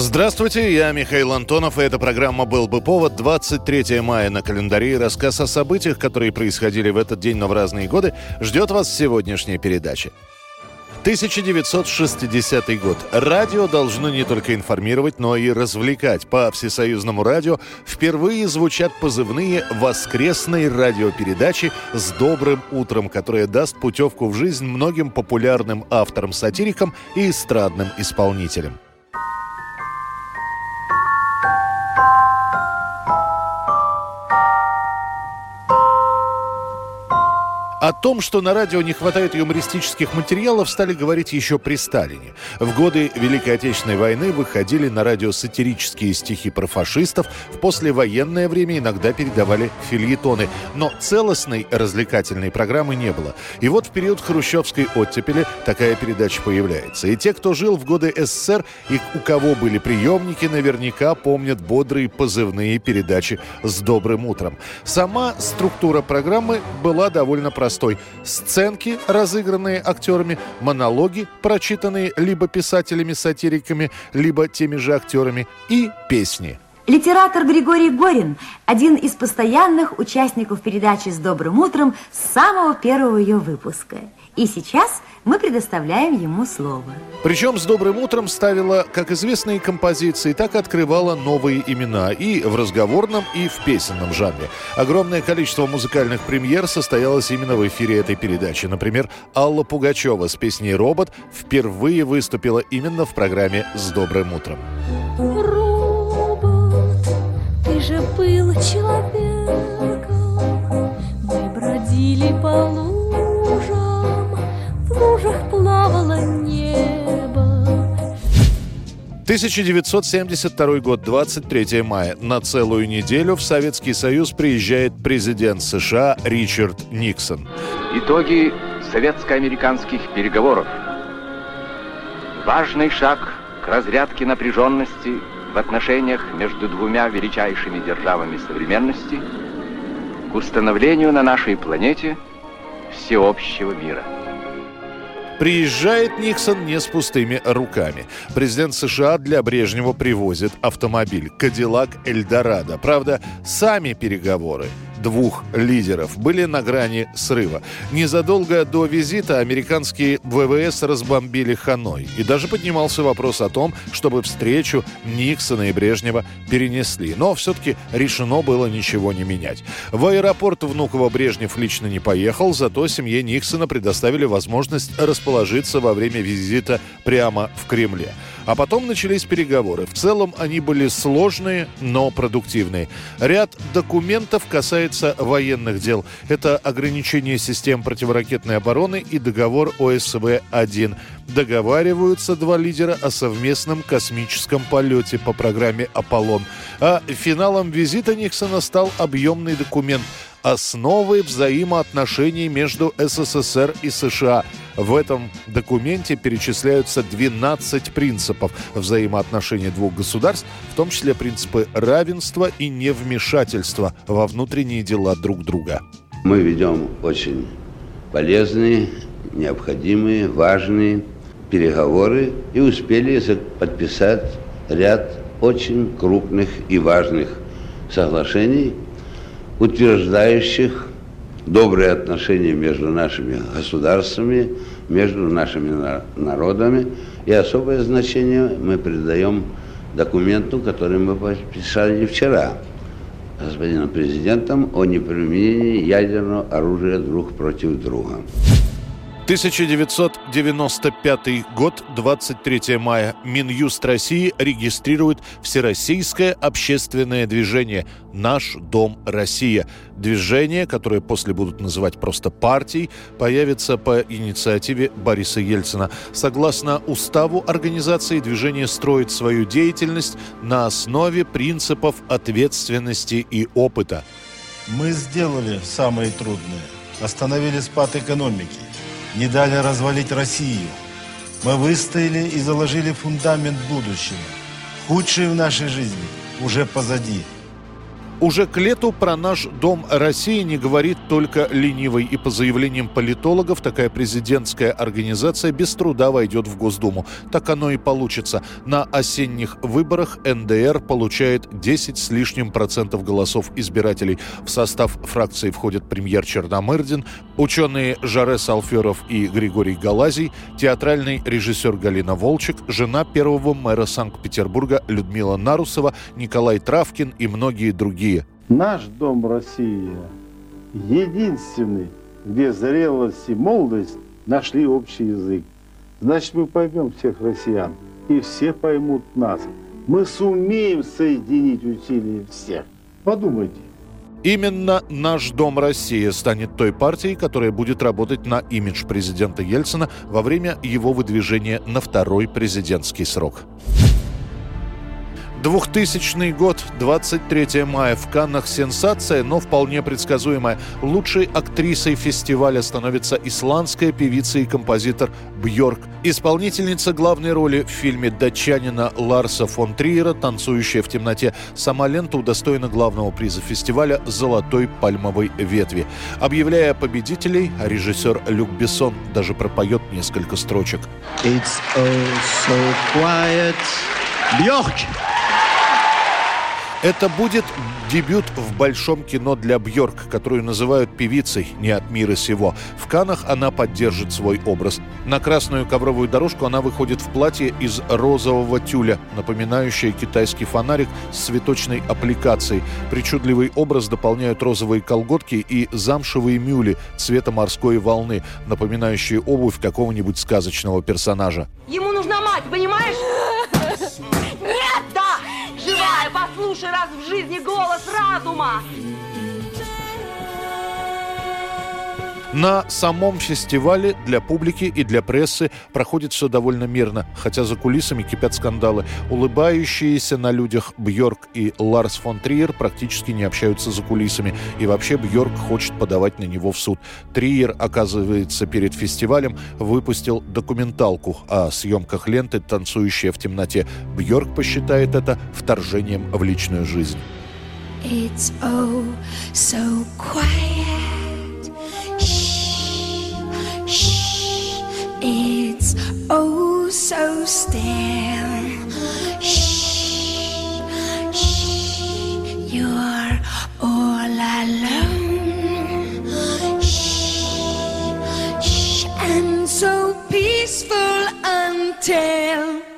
Здравствуйте, я Михаил Антонов, и эта программа «Был бы повод» 23 мая на календаре. Рассказ о событиях, которые происходили в этот день, но в разные годы, ждет вас в сегодняшней передаче. 1960 год. Радио должно не только информировать, но и развлекать. По всесоюзному радио впервые звучат позывные воскресной радиопередачи «С добрым утром», которая даст путевку в жизнь многим популярным авторам-сатирикам и эстрадным исполнителям. О том, что на радио не хватает юмористических материалов, стали говорить еще при Сталине. В годы Великой Отечественной войны выходили на радио сатирические стихи про фашистов, в послевоенное время иногда передавали фильетоны. Но целостной развлекательной программы не было. И вот в период хрущевской оттепели такая передача появляется. И те, кто жил в годы СССР и у кого были приемники, наверняка помнят бодрые позывные передачи «С добрым утром». Сама структура программы была довольно простой простой. Сценки, разыгранные актерами, монологи, прочитанные либо писателями-сатириками, либо теми же актерами, и песни. Литератор Григорий Горин – один из постоянных участников передачи «С добрым утром» с самого первого ее выпуска. И сейчас мы предоставляем ему слово. Причем «С добрым утром» ставила как известные композиции, так и открывала новые имена и в разговорном, и в песенном жанре. Огромное количество музыкальных премьер состоялось именно в эфире этой передачи. Например, Алла Пугачева с песней «Робот» впервые выступила именно в программе «С добрым утром». Ты же был человеком, мы бродили по лужам, 1972 год, 23 мая. На целую неделю в Советский Союз приезжает президент США Ричард Никсон. Итоги советско-американских переговоров. Важный шаг к разрядке напряженности в отношениях между двумя величайшими державами современности, к установлению на нашей планете всеобщего мира. Приезжает Никсон не с пустыми руками. Президент США для Брежнева привозит автомобиль «Кадиллак Эльдорадо». Правда, сами переговоры двух лидеров были на грани срыва. Незадолго до визита американские ВВС разбомбили Ханой. И даже поднимался вопрос о том, чтобы встречу Никсона и Брежнева перенесли. Но все-таки решено было ничего не менять. В аэропорт Внуково Брежнев лично не поехал, зато семье Никсона предоставили возможность расположиться во время визита прямо в Кремле. А потом начались переговоры. В целом они были сложные, но продуктивные. Ряд документов касается военных дел. Это ограничение систем противоракетной обороны и договор ОСВ-1. Договариваются два лидера о совместном космическом полете по программе «Аполлон». А финалом визита Никсона стал объемный документ «Основы взаимоотношений между СССР и США». В этом документе перечисляются 12 принципов взаимоотношений двух государств, в том числе принципы равенства и невмешательства во внутренние дела друг друга. Мы ведем очень полезные, необходимые, важные переговоры и успели подписать ряд очень крупных и важных соглашений, утверждающих добрые отношения между нашими государствами, между нашими народами. И особое значение мы придаем документу, который мы подписали вчера господином президентом о неприменении ядерного оружия друг против друга. 1995 год, 23 мая. Минюст России регистрирует Всероссийское общественное движение «Наш дом Россия». Движение, которое после будут называть просто партией, появится по инициативе Бориса Ельцина. Согласно уставу организации, движение строит свою деятельность на основе принципов ответственности и опыта. Мы сделали самое трудное. Остановили спад экономики не дали развалить Россию. Мы выстояли и заложили фундамент будущего. Худшее в нашей жизни уже позади. Уже к лету про наш Дом России не говорит только ленивый. И по заявлениям политологов, такая президентская организация без труда войдет в Госдуму. Так оно и получится. На осенних выборах НДР получает 10 с лишним процентов голосов избирателей. В состав фракции входят премьер Черномырдин, ученые Жарес Алферов и Григорий Галазий, театральный режиссер Галина Волчек, жена первого мэра Санкт-Петербурга Людмила Нарусова, Николай Травкин и многие другие другие. Наш Дом Россия единственный, где зрелость и молодость нашли общий язык. Значит, мы поймем всех россиян, и все поймут нас. Мы сумеем соединить усилия всех. Подумайте. Именно «Наш Дом Россия» станет той партией, которая будет работать на имидж президента Ельцина во время его выдвижения на второй президентский срок. 2000 год, 23 мая. В Каннах сенсация, но вполне предсказуемая. Лучшей актрисой фестиваля становится исландская певица и композитор Бьорк. Исполнительница главной роли в фильме датчанина Ларса фон Триера «Танцующая в темноте». Сама лента удостоена главного приза фестиваля «Золотой пальмовой ветви». Объявляя победителей, режиссер Люк Бессон даже пропоет несколько строчек. It's oh so quiet. Бьорк! Это будет дебют в большом кино для Бьорк, которую называют певицей не от мира сего. В Канах она поддержит свой образ. На красную ковровую дорожку она выходит в платье из розового тюля, напоминающее китайский фонарик с цветочной аппликацией. Причудливый образ дополняют розовые колготки и замшевые мюли цвета морской волны, напоминающие обувь какого-нибудь сказочного персонажа. Ему нужна мать, понимаешь? Послушай раз в жизни голос разума! На самом фестивале для публики и для прессы проходит все довольно мирно, хотя за кулисами кипят скандалы. Улыбающиеся на людях Бьорк и Ларс фон Триер практически не общаются за кулисами. И вообще Бьорк хочет подавать на него в суд. Триер, оказывается, перед фестивалем выпустил документалку о съемках ленты «Танцующая в темноте». Бьорк посчитает это вторжением в личную жизнь. It's oh so quiet. Oh so still. Shh, shh, you're all alone. Shh, shh, and so peaceful until.